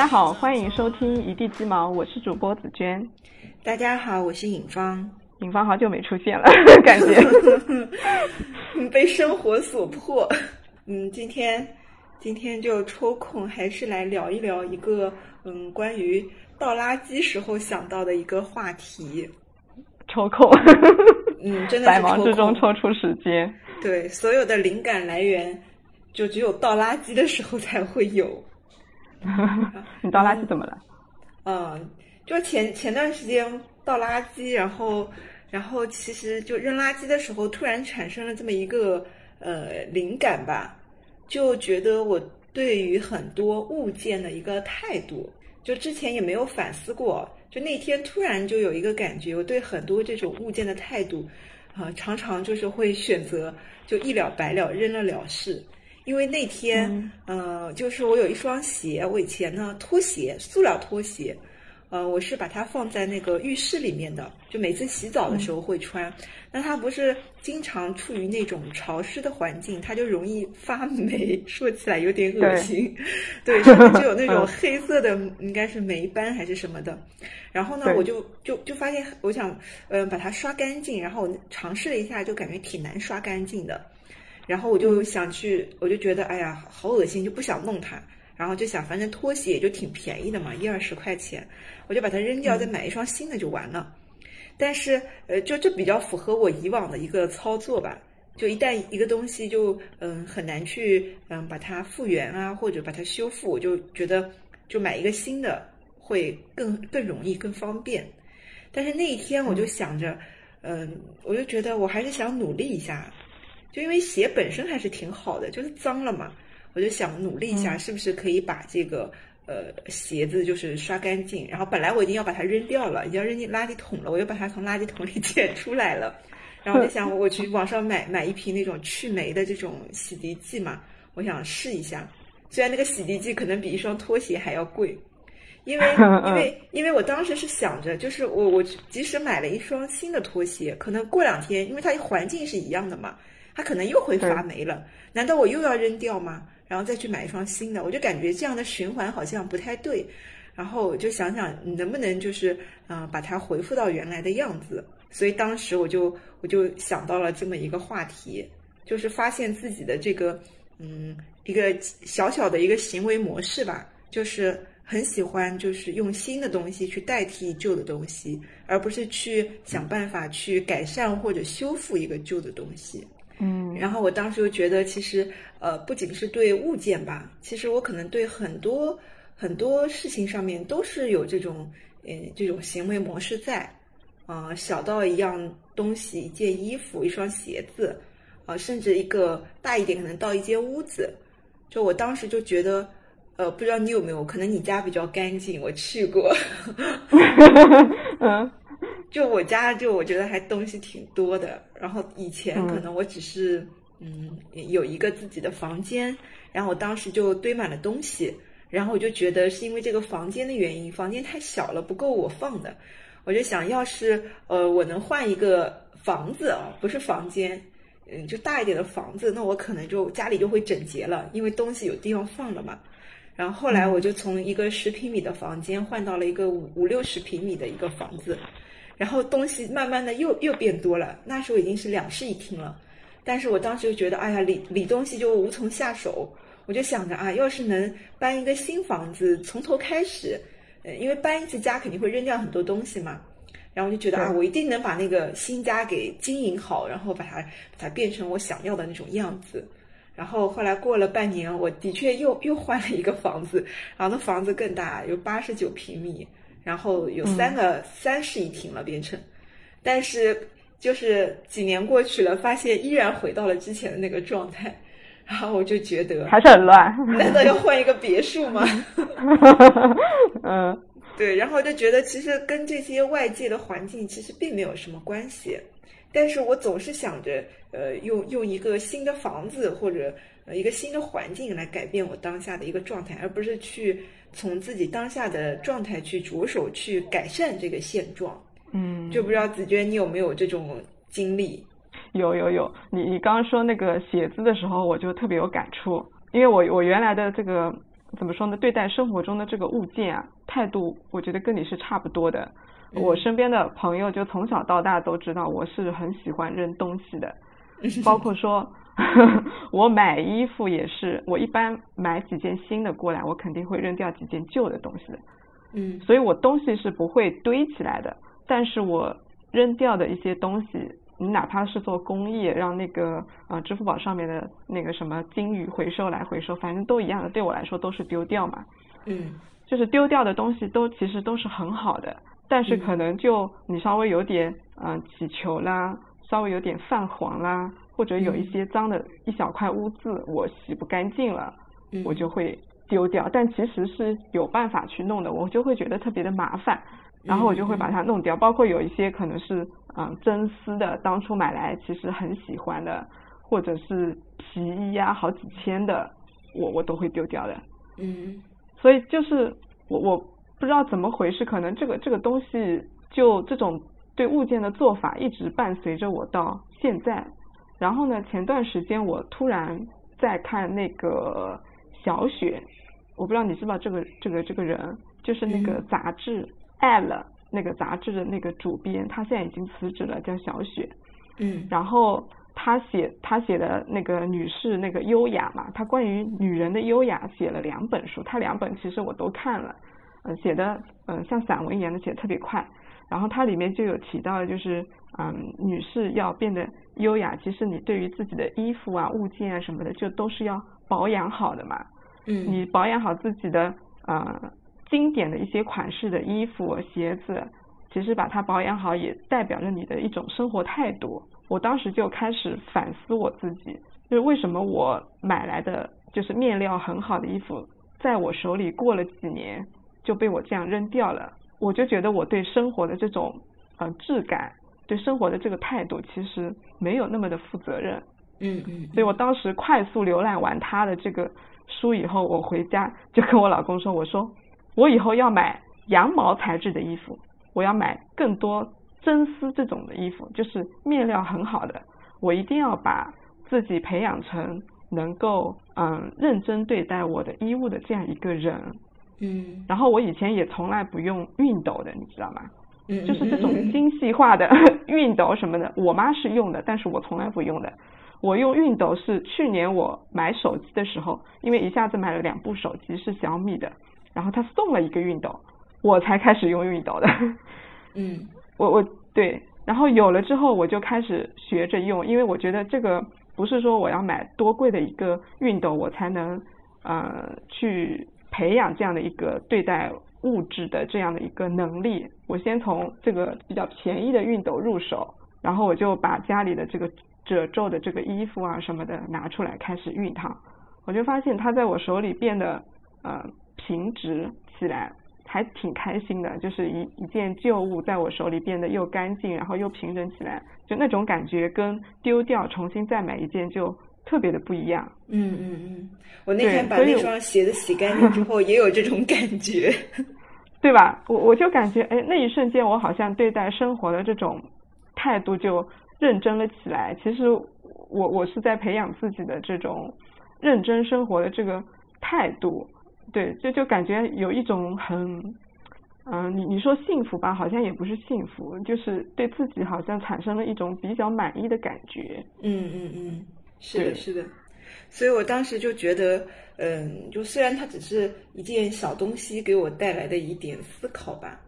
大家好，欢迎收听一地鸡毛，我是主播紫娟。大家好，我是尹芳。尹芳好久没出现了，感觉 被生活所迫。嗯，今天今天就抽空还是来聊一聊一个嗯关于倒垃圾时候想到的一个话题。抽空，嗯，真的百忙之中抽出时间。对，所有的灵感来源就只有倒垃圾的时候才会有。你倒垃圾怎么了？嗯，就前前段时间倒垃圾，然后然后其实就扔垃圾的时候，突然产生了这么一个呃灵感吧，就觉得我对于很多物件的一个态度，就之前也没有反思过，就那天突然就有一个感觉，我对很多这种物件的态度啊，常常就是会选择就一了百了，扔了了事。因为那天，呃，就是我有一双鞋，我以前呢拖鞋，塑料拖鞋，呃，我是把它放在那个浴室里面的，就每次洗澡的时候会穿。那它不是经常处于那种潮湿的环境，它就容易发霉，说起来有点恶心。对，上面就有那种黑色的，应该是霉斑还是什么的。然后呢，我就就就发现，我想，呃，把它刷干净，然后我尝试了一下，就感觉挺难刷干净的。然后我就想去，我就觉得哎呀，好恶心，就不想弄它。然后就想，反正拖鞋也就挺便宜的嘛，一二十块钱，我就把它扔掉，再买一双新的就完了。但是，呃，就这比较符合我以往的一个操作吧。就一旦一个东西就嗯很难去嗯把它复原啊，或者把它修复，我就觉得就买一个新的会更更容易更方便。但是那一天我就想着，嗯，我就觉得我还是想努力一下。就因为鞋本身还是挺好的，就是脏了嘛，我就想努力一下，是不是可以把这个呃鞋子就是刷干净。然后本来我已经要把它扔掉了，已经要扔进垃圾桶了，我又把它从垃圾桶里 捡出来了。然后我就想，我去网上买买一瓶那种去霉的这种洗涤剂嘛，我想试一下。虽然那个洗涤剂可能比一双拖鞋还要贵，因为 因为因为我当时是想着，就是我我即使买了一双新的拖鞋，可能过两天，因为它环境是一样的嘛。它可能又会发霉了，难道我又要扔掉吗？然后再去买一双新的，我就感觉这样的循环好像不太对。然后我就想想能不能就是嗯把它恢复到原来的样子。所以当时我就我就想到了这么一个话题，就是发现自己的这个嗯一个小小的一个行为模式吧，就是很喜欢就是用新的东西去代替旧的东西，而不是去想办法去改善或者修复一个旧的东西。嗯，然后我当时就觉得，其实呃，不仅是对物件吧，其实我可能对很多很多事情上面都是有这种嗯这种行为模式在，啊，小到一样东西，一件衣服，一双鞋子，啊，甚至一个大一点，可能到一间屋子，就我当时就觉得，呃，不知道你有没有，可能你家比较干净，我去过，嗯。就我家，就我觉得还东西挺多的。然后以前可能我只是嗯有一个自己的房间，然后我当时就堆满了东西。然后我就觉得是因为这个房间的原因，房间太小了，不够我放的。我就想要是呃我能换一个房子啊，不是房间，嗯，就大一点的房子，那我可能就家里就会整洁了，因为东西有地方放了嘛。然后后来我就从一个十平米的房间换到了一个五五六十平米的一个房子。然后东西慢慢的又又变多了，那时候已经是两室一厅了，但是我当时就觉得，哎呀，理理东西就无从下手，我就想着啊，要是能搬一个新房子，从头开始，呃，因为搬一次家肯定会扔掉很多东西嘛，然后我就觉得啊，我一定能把那个新家给经营好，然后把它把它变成我想要的那种样子。然后后来过了半年，我的确又又换了一个房子，然后那房子更大，有八十九平米。然后有三个三室一厅了，变成，但是就是几年过去了，发现依然回到了之前的那个状态，然后我就觉得还是很乱，难道要换一个别墅吗？嗯，对，然后就觉得其实跟这些外界的环境其实并没有什么关系，但是我总是想着，呃，用用一个新的房子或者呃一个新的环境来改变我当下的一个状态，而不是去。从自己当下的状态去着手去改善这个现状，嗯，就不知道子娟你有没有这种经历？有有有，你你刚刚说那个写字的时候，我就特别有感触，因为我我原来的这个怎么说呢？对待生活中的这个物件啊，态度我觉得跟你是差不多的。嗯我身边的朋友就从小到大都知道我是很喜欢扔东西的，包括说 我买衣服也是，我一般买几件新的过来，我肯定会扔掉几件旧的东西的。嗯所以我东西是不会堆起来的，但是我扔掉的一些东西，你哪怕是做公益，让那个呃支付宝上面的那个什么金鱼回收来回收，反正都一样的，对我来说都是丢掉嘛。嗯就是丢掉的东西都其实都是很好的，但是嗯可能就你稍微有点嗯、呃起球啦，稍微有点泛黄啦，或者有一嗯些脏的一小块污渍，我洗不干净了，嗯，我就会丢掉。但其实是有办法去弄的，我就会觉得特别的麻烦，然后我就会把它弄掉。包括有一些可能是嗯、呃真丝的，当初买来其实很喜欢的，或者是皮衣呀、好几千的，我我都会丢掉的。嗯所以就是我我不知道怎么回事，可能这个这个东西就这种对物件的做法一直伴随着我到现在。然后呢，前段时间我突然在看那个小雪，我不知道你知不知道这个这个这个人，就是那个嗯杂志《爱了》那个杂志的那个主编，他现在已经辞职了，叫小雪。嗯然后他写他写的那个女士那个优雅嘛，他关于女人的优雅写了两本书，他两本其实我都看了，嗯、写的嗯、像散文一样的写得特别快，然后它里面就有提到就是嗯女士要变得优雅，其实你对于自己的衣服啊物件啊什么的，就都是要保养好的嘛，嗯你保养好自己的呃经典的一些款式的衣服、鞋子，其实把它保养好也代表着你的一种生活态度。我当时就开始反思我自己，就是为什么我买来的就是面料很好的衣服，在我手里过了几年就被我这样扔掉了。我就觉得我对生活的这种呃质感，对生活的这个态度，其实没有那么的负责任。嗯嗯，所以我当时快速浏览完他的这个书以后，我回家就跟我老公说：“我说我以后要买羊毛材质的衣服，我要买更多真丝这种的衣服，就是面料很好的。我一定要把自己培养成能够嗯认真对待我的衣物的这样一个人。嗯然后我以前也从来不用熨斗的，你知道吗？嗯，就是这种精细化的 熨斗什么的，我妈是用的，但是我从来不用的。我用熨斗是去年我买手机的时候，因为一下子买了两部手机是小米的，然后他送了一个熨斗，我才开始用熨斗的。嗯 我我对，然后有了之后我就开始学着用，因为我觉得这个不是说我要买多贵的一个熨斗我才能呃去培养这样的一个对待物质的这样的一个能力。我先从这个比较便宜的熨斗入手，然后我就把家里的这个褶皱的这个衣服啊什么的拿出来开始熨烫，我就发现它在我手里变得呃平直起来。还挺开心的，就是一一件旧物在我手里变得又干净，然后又平整起来，就那种感觉跟丢掉重新再买一件就特别的不一样。嗯嗯嗯，我那天把那双鞋子洗干净之后，也有这种感觉。对吧？我我就感觉，哎，那一瞬间我好像对待生活的这种态度就认真了起来。其实我我是在培养自己的这种认真生活的这个态度。对，就就感觉有一种很，嗯、你你说幸福吧，好像也不是幸福，就是对自己好像产生了一种比较满意的感觉。嗯嗯嗯，是的，是的。所以我当时就觉得，嗯，就虽然它只是一件小东西给我带来的一点思考吧，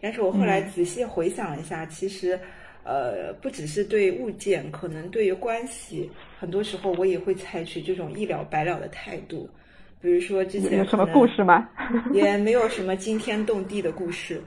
但是我后来嗯仔细回想了一下，其实，呃，不只是对物件，可能对于关系，很多时候我也会采取这种一了百了的态度。比如说之前有什么故事吗？也没有什么惊天动地的故事。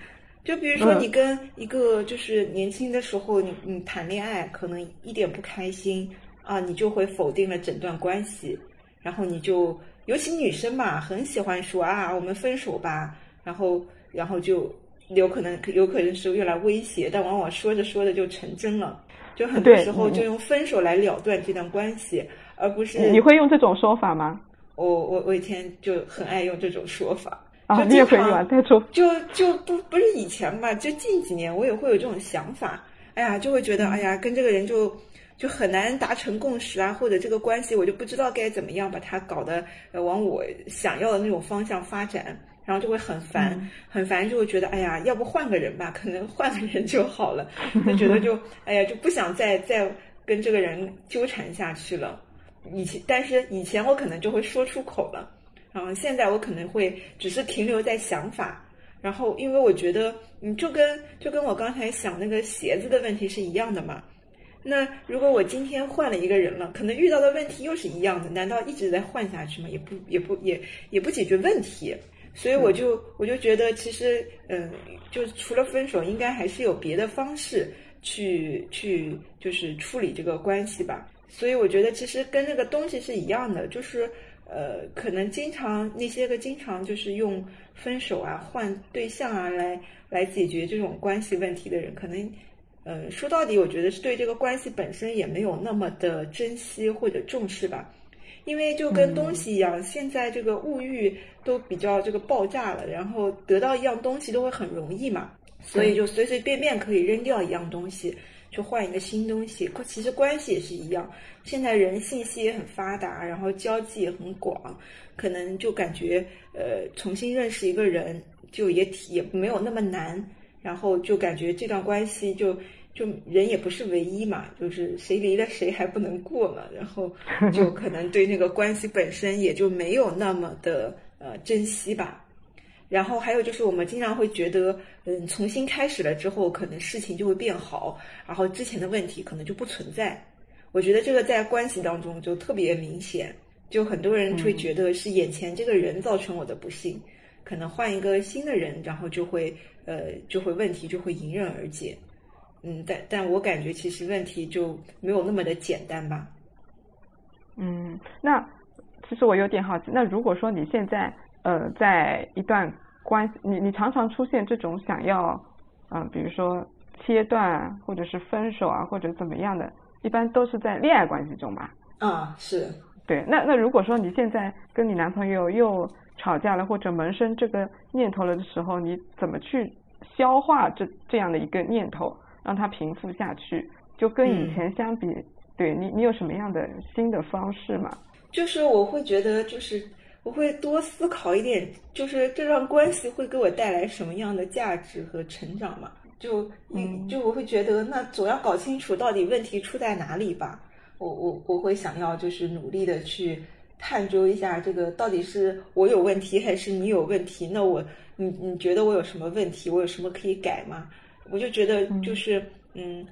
就比如说，嗯你跟一个就是年轻的时候，你你谈恋爱，可能一点不开心啊，你就会否定了整段关系，然后你就，尤其女生嘛，很喜欢说啊，我们分手吧，然后然后就有可能有可能是用来威胁，但往往说着说着就成真了，就很多时候就用分手来了断这段关系，而不是你你会用这种说法吗？我我我以前就很爱用这种说法。啊，就你也会用啊？再说，就就不不是以前吧，就近几年我也会有这种想法。哎呀，就会觉得哎呀，跟这个人就就很难达成共识啊，或者这个关系我就不知道该怎么样把它搞得呃往我想要的那种方向发展，然后就会很烦，很烦就会觉得哎呀，要不换个人吧，可能换个人就好了，就觉得就哎呀就不想再再跟这个人纠缠下去了。以前但是以前我可能就会说出口了，然后现在我可能会只是停留在想法，然后因为我觉得你就跟就跟我刚才想那个鞋子的问题是一样的嘛。那如果我今天换了一个人了，可能遇到的问题又是一样的，难道一直在换下去吗？也不也不也也不解决问题，所以我就我就觉得其实嗯，就除了分手，应该还是有别的方式去去就是处理这个关系吧。所以我觉得其实跟那个东西是一样的，就是呃，可能经常那些个经常就是用分手啊、换对象啊来来解决这种关系问题的人，可能。呃，说到底，我觉得是对这个关系本身也没有那么的珍惜或者重视吧，因为就跟东西一样，现在这个物欲都比较这个爆炸了，然后得到一样东西都会很容易嘛，所以就随随便便可以扔掉一样东西，去换一个新东西。其实关系也是一样，现在人信息也很发达，然后交际也很广，可能就感觉呃重新认识一个人就也也没有那么难，然后就感觉这段关系就。就人也不是唯一嘛，就是谁离了谁还不能过嘛，然后就 可能对那个关系本身也就没有那么的呃珍惜吧。然后还有就是我们经常会觉得，嗯，重新开始了之后，可能事情就会变好，然后之前的问题可能就不存在。我觉得这个在关系当中就特别明显，就很多人会觉得是眼前这个人造成我的不幸，可能换一个新的人，然后就会呃就会问题就会迎刃而解。嗯，但但我感觉其实问题就没有那么的简单吧。嗯，那其实我有点好奇，那如果说你现在呃在一段关系，你你常常出现这种想要嗯，比如说切断或者是分手啊，或者怎么样的，一般都是在恋爱关系中吧？啊，是。对，那那如果说你现在跟你男朋友又吵架了，或者萌生这个念头了的时候，你怎么去消化这这样的一个念头？让它平复下去，就跟以前相比，对你，你有什么样的新的方式吗？就是我会觉得，就是我会多思考一点，就是这段关系会给我带来什么样的价值和成长嘛？就，嗯，就我会觉得，那总要搞清楚到底问题出在哪里吧。我我我会想要就是努力的去探究一下，这个到底是我有问题还是你有问题？那我，你你觉得我有什么问题？我有什么可以改吗？我就觉得就是，嗯，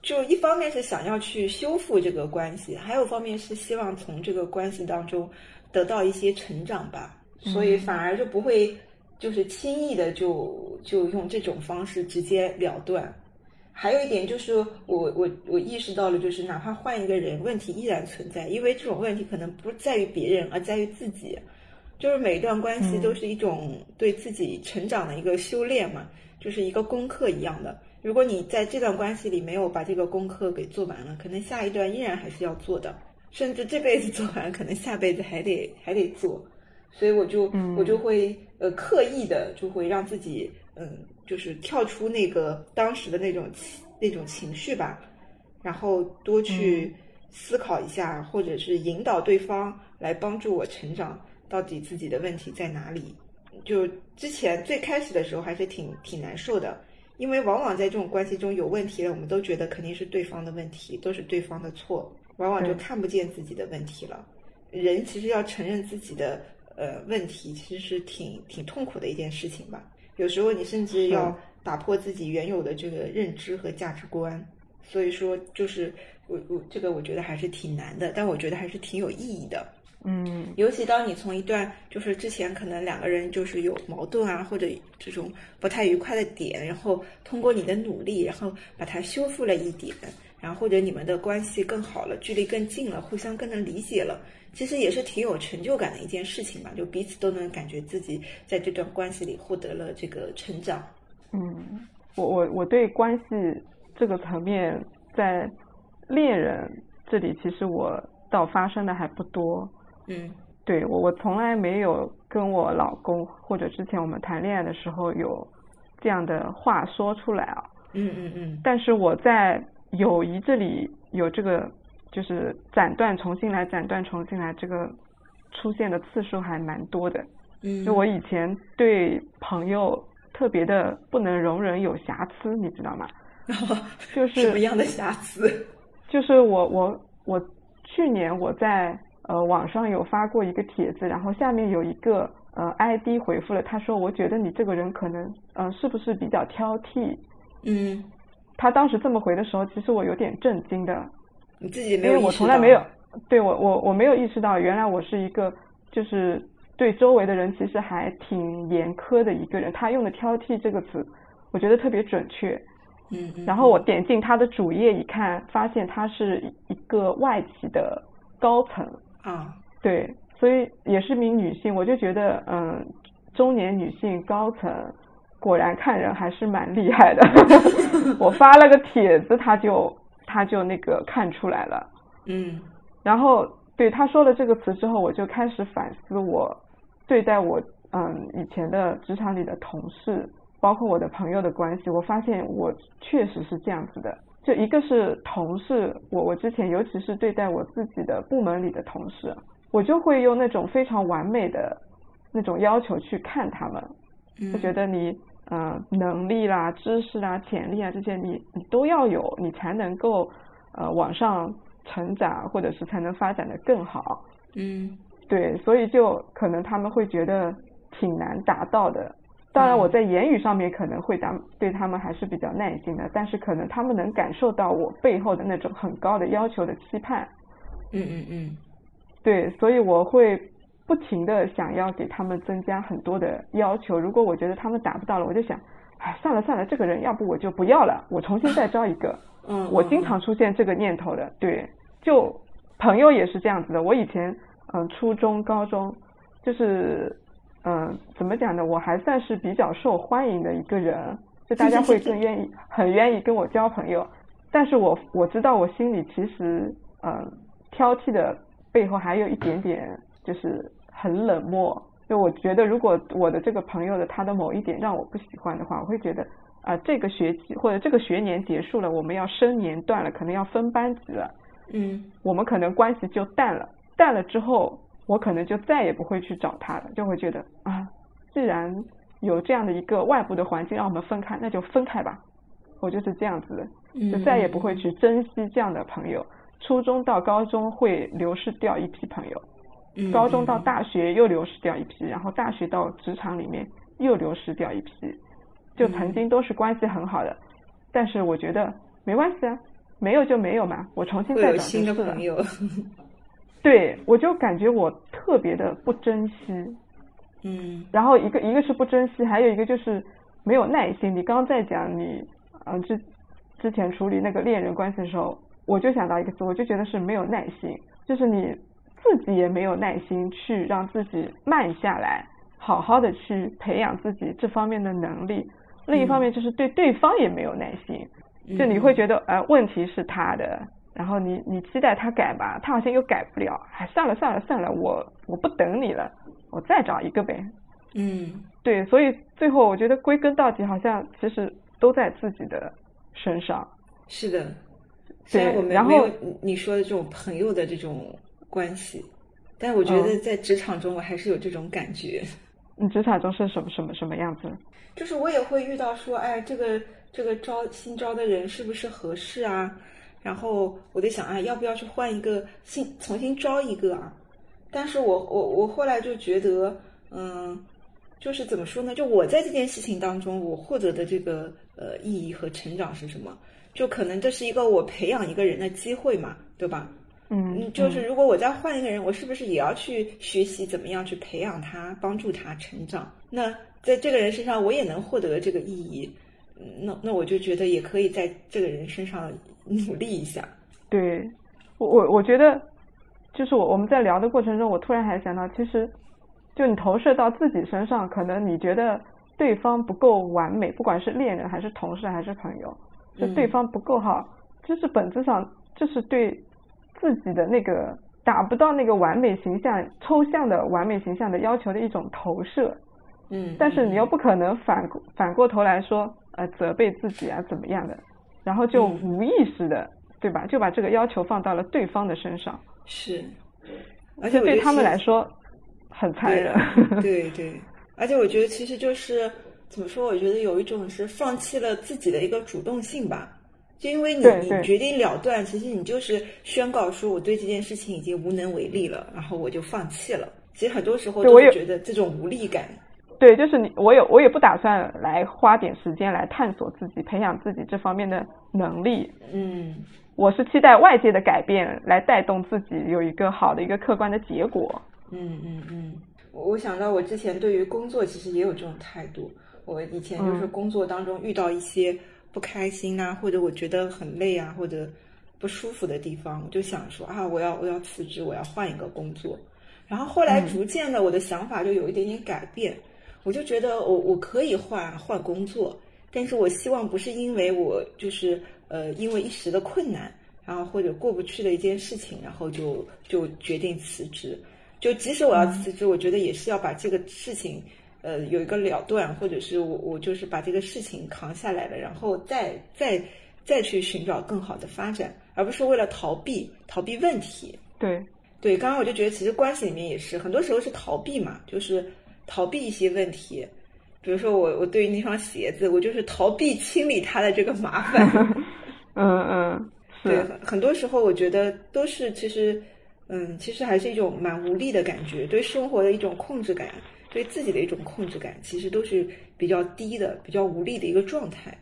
就一方面是想要去修复这个关系，还有方面是希望从这个关系当中得到一些成长吧，所以反而就不会就是轻易的就就用这种方式直接了断。还有一点就是，我我我意识到了，就是哪怕换一个人，问题依然存在，因为这种问题可能不在于别人，而在于自己。就是每一段关系都是一种对自己成长的一个修炼嘛。就是一个功课一样的，如果你在这段关系里没有把这个功课给做完了，可能下一段依然还是要做的，甚至这辈子 做完，可能下辈子还得还得做，所以我就我就会呃刻意的就会让自己嗯就是跳出那个当时的那种那种情绪吧，然后多去思考一下，或者是引导对方来帮助我成长，到底自己的问题在哪里。就之前最开始的时候还是挺挺难受的，因为往往在这种关系中有问题了，我们都觉得肯定是对方的问题，都是对方的错，往往就看不见自己的问题了。人其实要承认自己的呃问题，其实是挺挺痛苦的一件事情吧。有时候你甚至要打破自己原有的这个认知和价值观。所以说，就是我我这个我觉得还是挺难的，但我觉得还是挺有意义的。嗯，尤其当你从一段就是之前可能两个人就是有矛盾啊，或者这种不太愉快的点，然后通过你的努力，然后把它修复了一点，然后或者你们的关系更好了，距离更近了，互相更能理解了，其实也是挺有成就感的一件事情吧。就彼此都能感觉自己在这段关系里获得了这个成长。嗯，我我我对关系这个层面在恋人这里，其实我倒发生的还不多。嗯，对我我从来没有跟我老公或者之前我们谈恋爱的时候有这样的话说出来啊。嗯嗯嗯。但是我在友谊这里有这个就是斩断重新来斩断重新来这个出现的次数还蛮多的。嗯，就我以前对朋友特别的不能容忍有瑕疵，你知道吗？就是什么样的瑕疵？就是我我我去年我在呃网上有发过一个帖子，然后下面有一个呃 ID 回复了，他说我觉得你这个人可能嗯、呃是不是比较挑剔？嗯，他当时这么回的时候，其实我有点震惊的，你自己没因为我从来没有对我我我没有意识到，原来我是一个就是对周围的人其实还挺严苛的一个人。他用的“挑剔”这个词，我觉得特别准确。嗯嗯，然后我点进他的主页一看，发现他是一个外企的高层，啊，对，所以也是名女性，我就觉得，嗯，中年女性高层果然看人还是蛮厉害的。我发了个帖子，他就他就那个看出来了。嗯然后对他说了这个词之后，我就开始反思我对待我嗯以前的职场里的同事，包括我的朋友的关系，我发现我确实是这样子的。就一个是同事，我我之前尤其是对待我自己的部门里的同事，我就会用那种非常完美的那种要求去看他们，嗯，就觉得你呃能力啦、知识啦、潜力啊这些你你都要有，你才能够呃往上成长，或者是才能发展的更好。嗯对，所以就可能他们会觉得挺难达到的。当然，我在言语上面可能会答对他们还是比较耐心的，但是可能他们能感受到我背后的那种很高的要求的期盼。嗯嗯嗯对，所以我会不停的想要给他们增加很多的要求。如果我觉得他们达不到了，我就想，哎，算了算了，这个人要不我就不要了，我重新再招一个。嗯，我经常出现这个念头的，对，就朋友也是这样子的。我以前嗯、初中、高中就是嗯、怎么讲呢？我还算是比较受欢迎的一个人，就大家会更愿意很愿意跟我交朋友。但是我我知道我心里其实嗯、挑剔的背后还有一点点就是很冷漠。就我觉得，如果我的这个朋友的他的某一点让我不喜欢的话，我会觉得啊、这个学期或者这个学年结束了，我们要升年段了，可能要分班级了，嗯我们可能关系就淡了。淡了之后，我可能就再也不会去找他了，就会觉得啊，既然有这样的一个外部的环境让我们分开，那就分开吧。我就是这样子的，嗯，就再也不会去珍惜这样的朋友。初中到高中会流失掉一批朋友，嗯高中到大学又流失掉一批，然后大学到职场里面又流失掉一批，就曾经都是关系很好的，但是我觉得没关系啊，没有就没有嘛，我重新再找有新的朋友。对，我就感觉我特别的不珍惜，嗯。然后一个一个是不珍惜，还有一个就是没有耐心。你刚刚在讲你嗯、之之前处理那个恋人关系的时候，我就想到一个词，我就觉得是没有耐心，就是你自己也没有耐心去让自己慢下来，好好的去培养自己这方面的能力。另一方面就是对对方也没有耐心，就你会觉得呃问题是他的，然后你你期待他改吧，他好像又改不了，哎算了算了算了，我我不等你了，我再找一个呗。嗯对，所以最后我觉得归根到底，好像其实都在自己的身上。是的，虽然对我们然后没有你你说的这种朋友的这种关系，但我觉得嗯在职场中我还是有这种感觉，你职场中是什么什么什么样子？就是我也会遇到说，哎，这个这个招新招的人是不是合适啊？然后我在想，哎，要不要去换一个新重新招一个啊？但是我我我后来就觉得，嗯，就是怎么说呢？就我在这件事情当中，我获得的这个呃意义和成长是什么？就可能这是一个我培养一个人的机会嘛，对吧？嗯，嗯，就是如果我再换一个人，我是不是也要去学习怎么样去培养他，帮助他成长？那在这个人身上，我也能获得这个意义。嗯那那我就觉得也可以在这个人身上努力一下。对，我我我觉得，就是我我们在聊的过程中，我突然还想到，其实就你投射到自己身上，可能你觉得对方不够完美，不管是恋人还是同事还是朋友，就对嗯方不够好，就是本质上就是对自己的那个达不到那个完美形象、抽象的完美形象的要求的一种投射。嗯，但是你又不可能反过反过头来说，呃，责备自己啊怎么样的，然后就嗯无意识的对吧？就把这个要求放到了对方的身上。是，而且对他们来说很残忍。对 对，而且我觉得其实就是怎么说？我觉得有一种是放弃了自己的一个主动性吧。就因为你你决定了断，其实你就是宣告说我对这件事情已经无能为力了，然后我就放弃了。其实很多时候都觉得这种无力感。对，就是你，我有，我也不打算来花点时间来探索自己，培养自己这方面的能力。嗯，我是期待外界的改变来带动自己有一个好的一个客观的结果。嗯嗯嗯，我想到我之前对于工作其实也有这种态度。我以前就是工作当中遇到一些。不开心啊，或者我觉得很累啊，或者不舒服的地方，我就想说啊，我要我要辞职，我要换一个工作。然后后来逐渐的，我的想法就有一点点改变，我就觉得我我可以换换工作，但是我希望不是因为我就是呃因为一时的困难，然后或者过不去的一件事情，然后就就决定辞职。就即使我要辞职，我觉得也是要把这个事情。呃，有一个了断，或者是我我就是把这个事情扛下来了，然后再再再去寻找更好的发展，而不是为了逃避逃避问题。对对，刚刚我就觉得其实关系里面也是，很多时候是逃避嘛，就是逃避一些问题。比如说我我对于那双鞋子，我就是逃避清理它的这个麻烦。嗯 嗯，对，很多时候我觉得都是其实嗯，其实还是一种蛮无力的感觉，对生活的一种控制感。对自己的一种控制感，其实都是比较低的、比较无力的一个状态，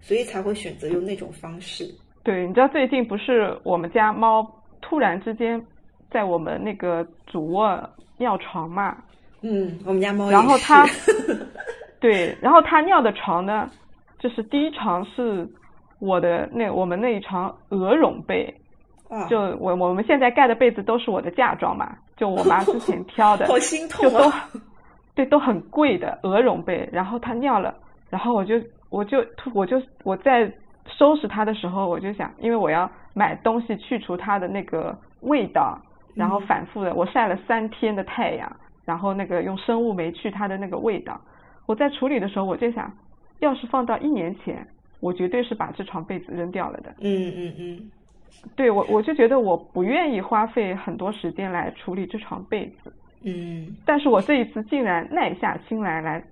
所以才会选择用那种方式。对，你知道最近不是我们家猫突然之间在我们那个主卧尿床嘛？嗯，我们家猫然后它，对，然后它尿的床呢，就是第一床是我的那我们那一床鹅绒被，就我我们现在盖的被子都是我的嫁妆嘛，就我妈之前挑的，好心痛啊。对，都很贵的鹅绒被，然后它尿了，然后我就我就我就我在收拾它的时候，我就想，因为我要买东西去除它的那个味道，然后反复的，我晒了三天的太阳，然后那个用生物酶去它的那个味道，我在处理的时候，我就想，要是放到一年前，我绝对是把这床被子扔掉了的。嗯嗯嗯，对我我就觉得我不愿意花费很多时间来处理这床被子。嗯，但是我这一次竟然耐下心来来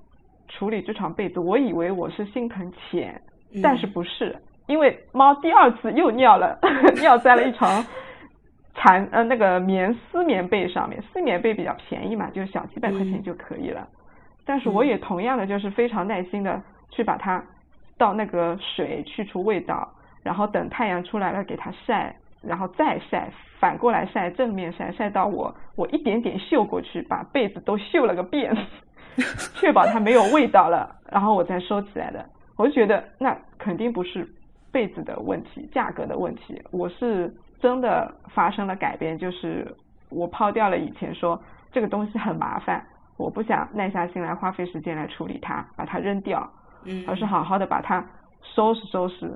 处理这场被子，我以为我是心疼钱，但是不是，因为猫第二次又尿了，尿在了一床蚕呃那个棉丝棉被上面，丝棉被比较便宜嘛，就小几百块钱就可以了。但是我也同样的就是非常耐心的去把它倒那个水去除味道，然后等太阳出来了给它晒。然后再晒，反过来晒，正面晒，晒到我我一点点嗅过去，把被子都嗅了个遍，确保它没有味道了，然后我再收起来的。我就觉得那肯定不是被子的问题，价格的问题，我是真的发生了改变，就是我抛掉了以前说这个东西很麻烦，我不想耐下心来花费时间来处理它，把它扔掉，嗯，而是好好的把它收拾收拾。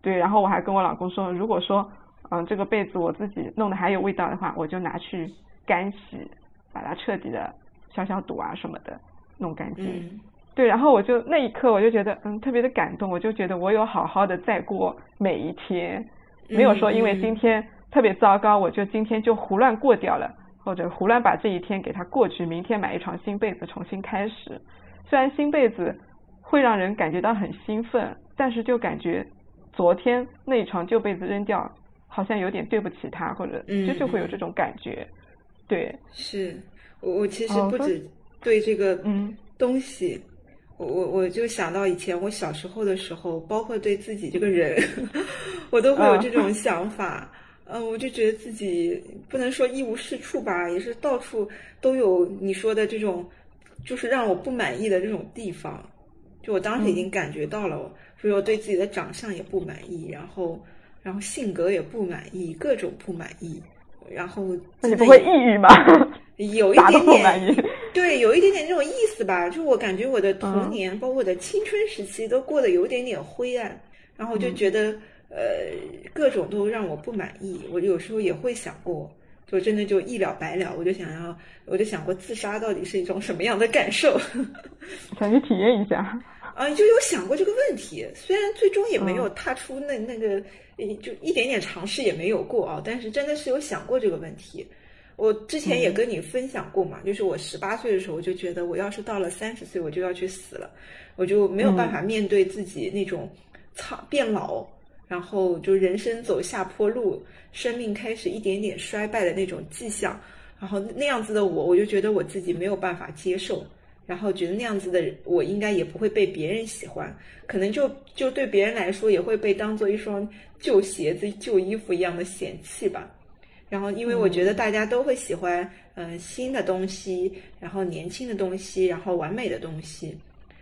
对，然后我还跟我老公说，如果说。嗯，这个被子我自己弄得还有味道的话，我就拿去干洗，把它彻底的消消毒啊什么的，弄干净。对，然后我就那一刻我就觉得嗯特别的感动，我就觉得我有好好的在过每一天，没有说因为今天特别糟糕，我就今天就胡乱过掉了，或者胡乱把这一天给它过去，明天买一床新被子重新开始。虽然新被子会让人感觉到很兴奋，但是就感觉昨天那一床旧被子扔掉。好像有点对不起他，或者就就会有这种感觉，对。是我我其实不止对这个嗯东西，我我我就想到以前我小时候的时候，包括对自己这个人，我都会有这种想法。嗯，我就觉得自己不能说一无是处吧，也是到处都有你说的这种，就是让我不满意的这种地方。就我当时已经感觉到了，所以我对自己的长相也不满意，然后。然后性格也不满意，各种不满意。然后那你不会抑郁吗？有一点点，对，有一点点这种意思吧。就我感觉我的童年，包括我的青春时期，都过得有点点灰暗。然后我就觉得，呃，各种都让我不满意。我有时候也会想过，就真的就一了百了。我就想要，我就想过自杀到底是一种什么样的感受？想去体验一下。啊，就有想过这个问题，虽然最终也没有踏出那那个，就一点点尝试也没有过啊，但是真的是有想过这个问题。我之前也跟你分享过嘛，就是我十八岁的时候，我就觉得我要是到了三十岁，我就要去死了，我就没有办法面对自己那种苍变老，然后就人生走下坡路，生命开始一点点衰败的那种迹象，然后那样子的我，我就觉得我自己没有办法接受，然后觉得那样子的我应该也不会被别人喜欢，可能就就对别人来说也会被当做一双旧鞋子、旧衣服一样的嫌弃吧。然后，因为我觉得大家都会喜欢，嗯，新的东西，然后年轻的东西，然后完美的东西，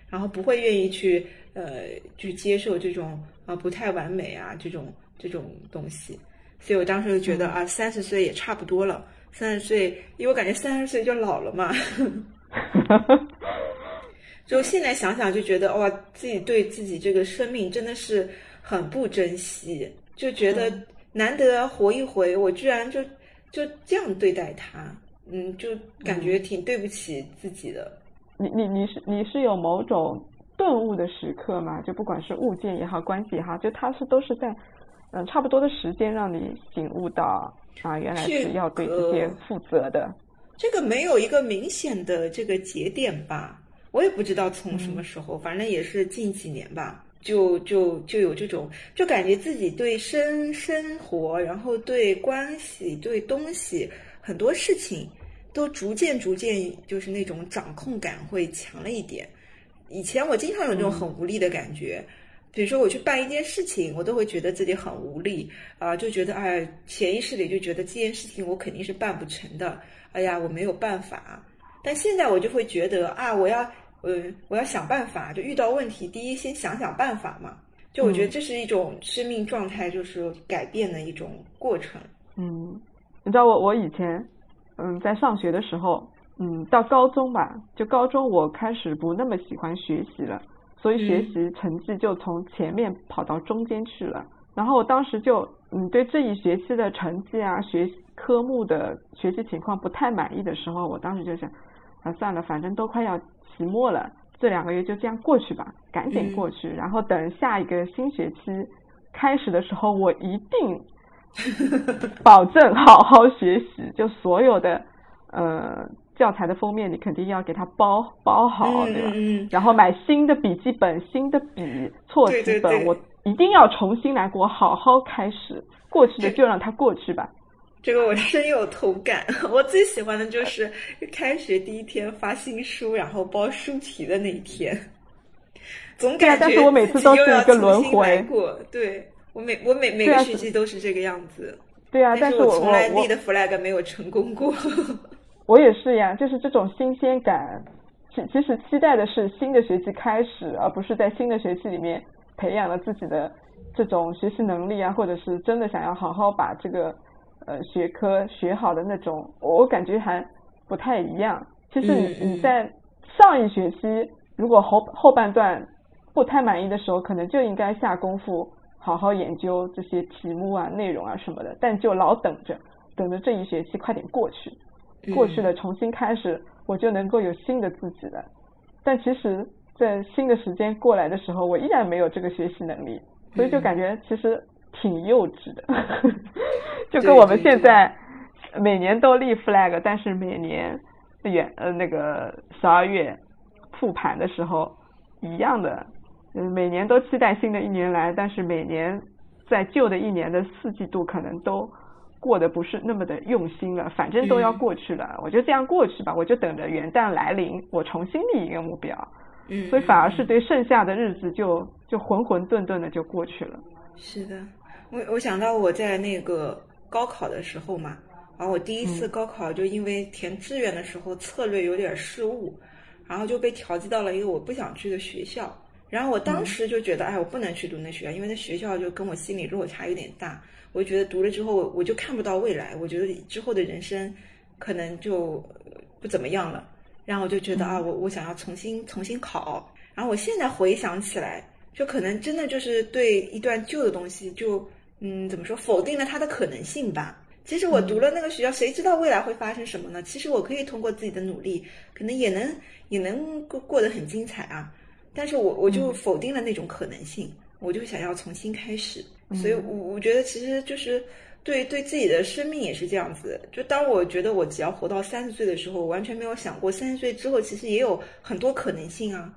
然后不会愿意去，呃，去接受这种啊不太完美啊这种这种东西。所以我当时就觉得啊，三十岁也差不多了。三十岁，因为我感觉三十岁就老了嘛。就现在想想就觉得哇，自己对自己这个生命真的是很不珍惜，就觉得。难得活一回，我居然就就这样对待他，嗯，就感觉挺对不起自己的。你你你是你是有某种顿悟的时刻吗？就不管是物件也好，关系也好，就它是都是在嗯差不多的时间让你醒悟到啊，原来是要对这些负责的。这个没有一个明显的这个节点吧？我也不知道从什么时候，反正也是近几年吧。就就就有这种，就感觉自己对生生活，然后对关系、对东西很多事情，都逐渐逐渐就是那种掌控感会强了一点。以前我经常有这种很无力的感觉，比如说我去办一件事情，我都会觉得自己很无力啊，就觉得哎，潜意识里就觉得这件事情我肯定是办不成的，哎呀，我没有办法。但现在我就会觉得啊，我要。呃，我要想办法，就遇到问题，第一先想想办法嘛。就我觉得这是一种生命状态，就是改变的一种过程。嗯，你知道我我以前，嗯，在上学的时候，嗯，到高中吧，就高中我开始不那么喜欢学习了，所以学习成绩就从前面跑到中间去了。然后我当时就，嗯，对这一学期的成绩啊，学科目的学习情况不太满意的时候，我当时就想，啊，算了，反正都快要。期末了，这两个月就这样过去吧，赶紧过去，然后等下一个新学期开始的时候，我一定 保证好好学习，就所有的呃教材的封面你肯定要给它包包好，对吧？嗯然后买新的笔记本、新的笔、错题本，我一定要重新来过，好好开始，过去的就让它过去吧。这个我深有同感，我最喜欢的就是开学第一天发新书，然后包书皮的那一天，总感觉我每次都是一个轮回。过，对我每我每每个学期都是这个样子。对啊，但是我从来立的 flag 没有成功过。我也是呀，就是这种新鲜感，其其实期待的是新的学期开始，而不是在新的学期里面培养了自己的这种学习能力啊，或者是真的想要好好把这个。呃，学科学好的那种，我感觉还不太一样。其实你你在上一学期如果后后半段不太满意的时候，可能就应该下功夫好好研究这些题目啊、内容啊什么的。但就老等着，等着这一学期快点过去，过去了重新开始，我就能够有新的自己了。但其实，在新的时间过来的时候，我依然没有这个学习能力，所以就感觉其实。挺幼稚的，就跟我们现在每年都立 flag，但是每年远呃那个十二月复盘的时候一样的，嗯，每年都期待新的一年来，但是每年在旧的一年的四季度可能都过得不是那么的用心了，反正都要过去了，我就这样过去吧，我就等着元旦来临，我重新立一个目标，嗯，所以反而是对剩下的日子就就浑浑沌沌的就过去了，是的。我我想到我在那个高考的时候嘛，然后我第一次高考就因为填志愿的时候策略有点失误，然后就被调剂到了一个我不想去的学校。然后我当时就觉得，哎，我不能去读那学校，因为那学校就跟我心理落差有点大。我就觉得读了之后，我就看不到未来，我觉得之后的人生可能就不怎么样了。然后我就觉得啊，我我想要重新重新考。然后我现在回想起来。就可能真的就是对一段旧的东西，就嗯，怎么说，否定了它的可能性吧。其实我读了那个学校，谁知道未来会发生什么呢？其实我可以通过自己的努力，可能也能也能过过得很精彩啊。但是我我就否定了那种可能性，我就想要重新开始。所以，我我觉得其实就是对对自己的生命也是这样子。就当我觉得我只要活到三十岁的时候，我完全没有想过三十岁之后其实也有很多可能性啊。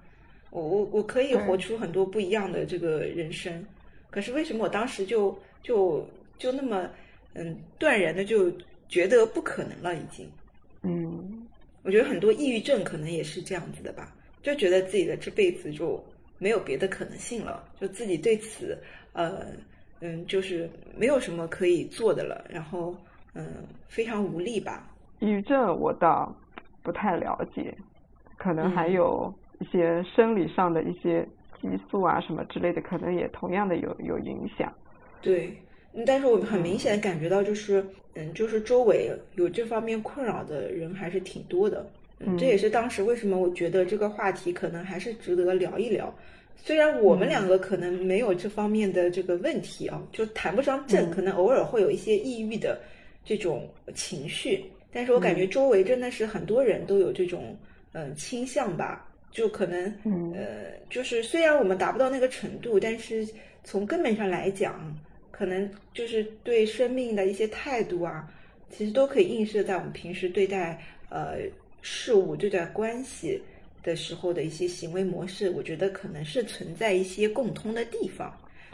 我我我可以活出很多不一样的这个人生。可是为什么我当时就就就那么嗯断然的就觉得不可能了？已经，嗯，我觉得很多抑郁症可能也是这样子的吧，就觉得自己的这辈子就没有别的可能性了，就自己对此呃嗯就是没有什么可以做的了，然后嗯非常无力吧。抑郁症我倒不太了解，可能还有一些生理上的一些。激素啊什么之类的，可能也同样的有有影响。对，但是我很明显感觉到，就是嗯，就是周围有这方面困扰的人还是挺多的。嗯，这也是当时为什么我觉得这个话题可能还是值得聊一聊。虽然我们两个可能没有这方面的这个问题啊，就谈不上症，可能偶尔会有一些抑郁的这种情绪，但是我感觉周围真的是很多人都有这种嗯倾向吧。就可能，呃，就是虽然我们达不到那个程度，但是从根本上来讲，可能就是对生命的一些态度啊，其实都可以映射在我们平时对待呃事物、对待关系的时候的一些行为模式。我觉得可能是存在一些共通的地方，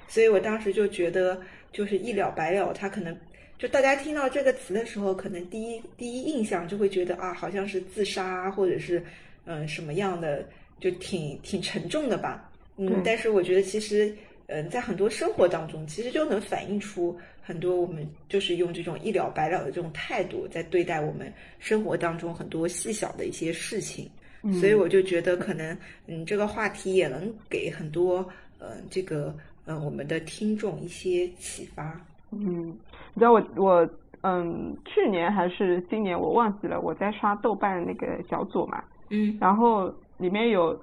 所以我当时就觉得，就是一了百了。他可能就大家听到这个词的时候，可能第一第一印象就会觉得啊，好像是自杀，或者是。嗯，什么样的就挺挺沉重的吧？嗯，但是我觉得其实，嗯，在很多生活当中，其实就能反映出很多我们就是用这种一了百了的这种态度在对待我们生活当中很多细小的一些事情。所以我就觉得可能，嗯，这个话题也能给很多，呃，这个，呃，我们的听众一些启发。嗯，你知道我我嗯，去年还是今年我忘记了，我在刷豆瓣那个小组嘛。嗯，然后里面有，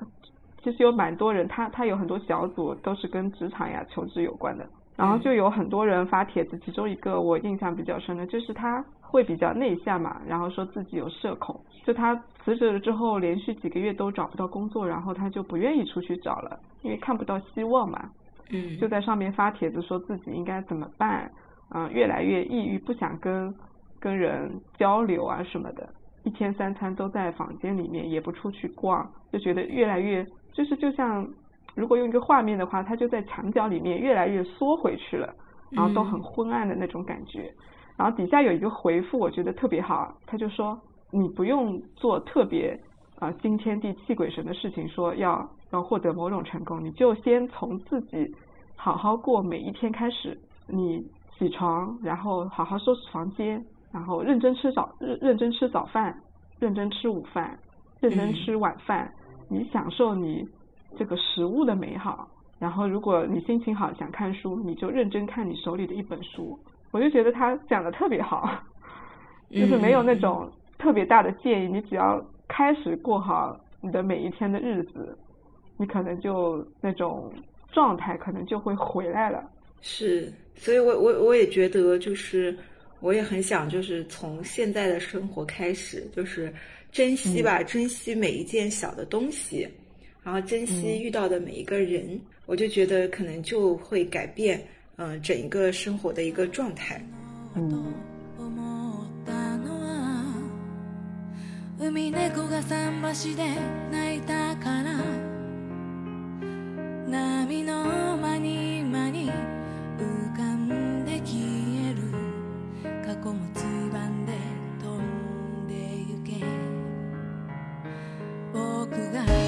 其实有蛮多人，他他有很多小组都是跟职场呀、求职有关的，然后就有很多人发帖子，其中一个我印象比较深的，就是他会比较内向嘛，然后说自己有社恐，就他辞职了之后，连续几个月都找不到工作，然后他就不愿意出去找了，因为看不到希望嘛，嗯，就在上面发帖子说自己应该怎么办，嗯，越来越抑郁，不想跟跟人交流啊什么的。一天三餐都在房间里面，也不出去逛，就觉得越来越就是就像，如果用一个画面的话，他就在墙角里面越来越缩回去了，然后都很昏暗的那种感觉。然后底下有一个回复，我觉得特别好，他就说你不用做特别啊惊天地泣鬼神的事情，说要要获得某种成功，你就先从自己好好过每一天开始，你起床，然后好好收拾房间。然后认真吃早认认真吃早饭，认真吃午饭，认真吃晚饭。你享受你这个食物的美好。然后如果你心情好想看书，你就认真看你手里的一本书。我就觉得他讲的特别好，就是没有那种特别大的建议。你只要开始过好你的每一天的日子，你可能就那种状态可能就会回来了。是，所以我我我也觉得就是。我也很想，就是从现在的生活开始，就是珍惜吧，珍惜每一件小的东西，然后珍惜遇到的每一个人，我就觉得可能就会改变，呃、整一个生活的一个状态。嗯。海猫が桟橋でいたから波のに間に浮かん。で消える過去もつばん。で飛ん。でゆけ僕が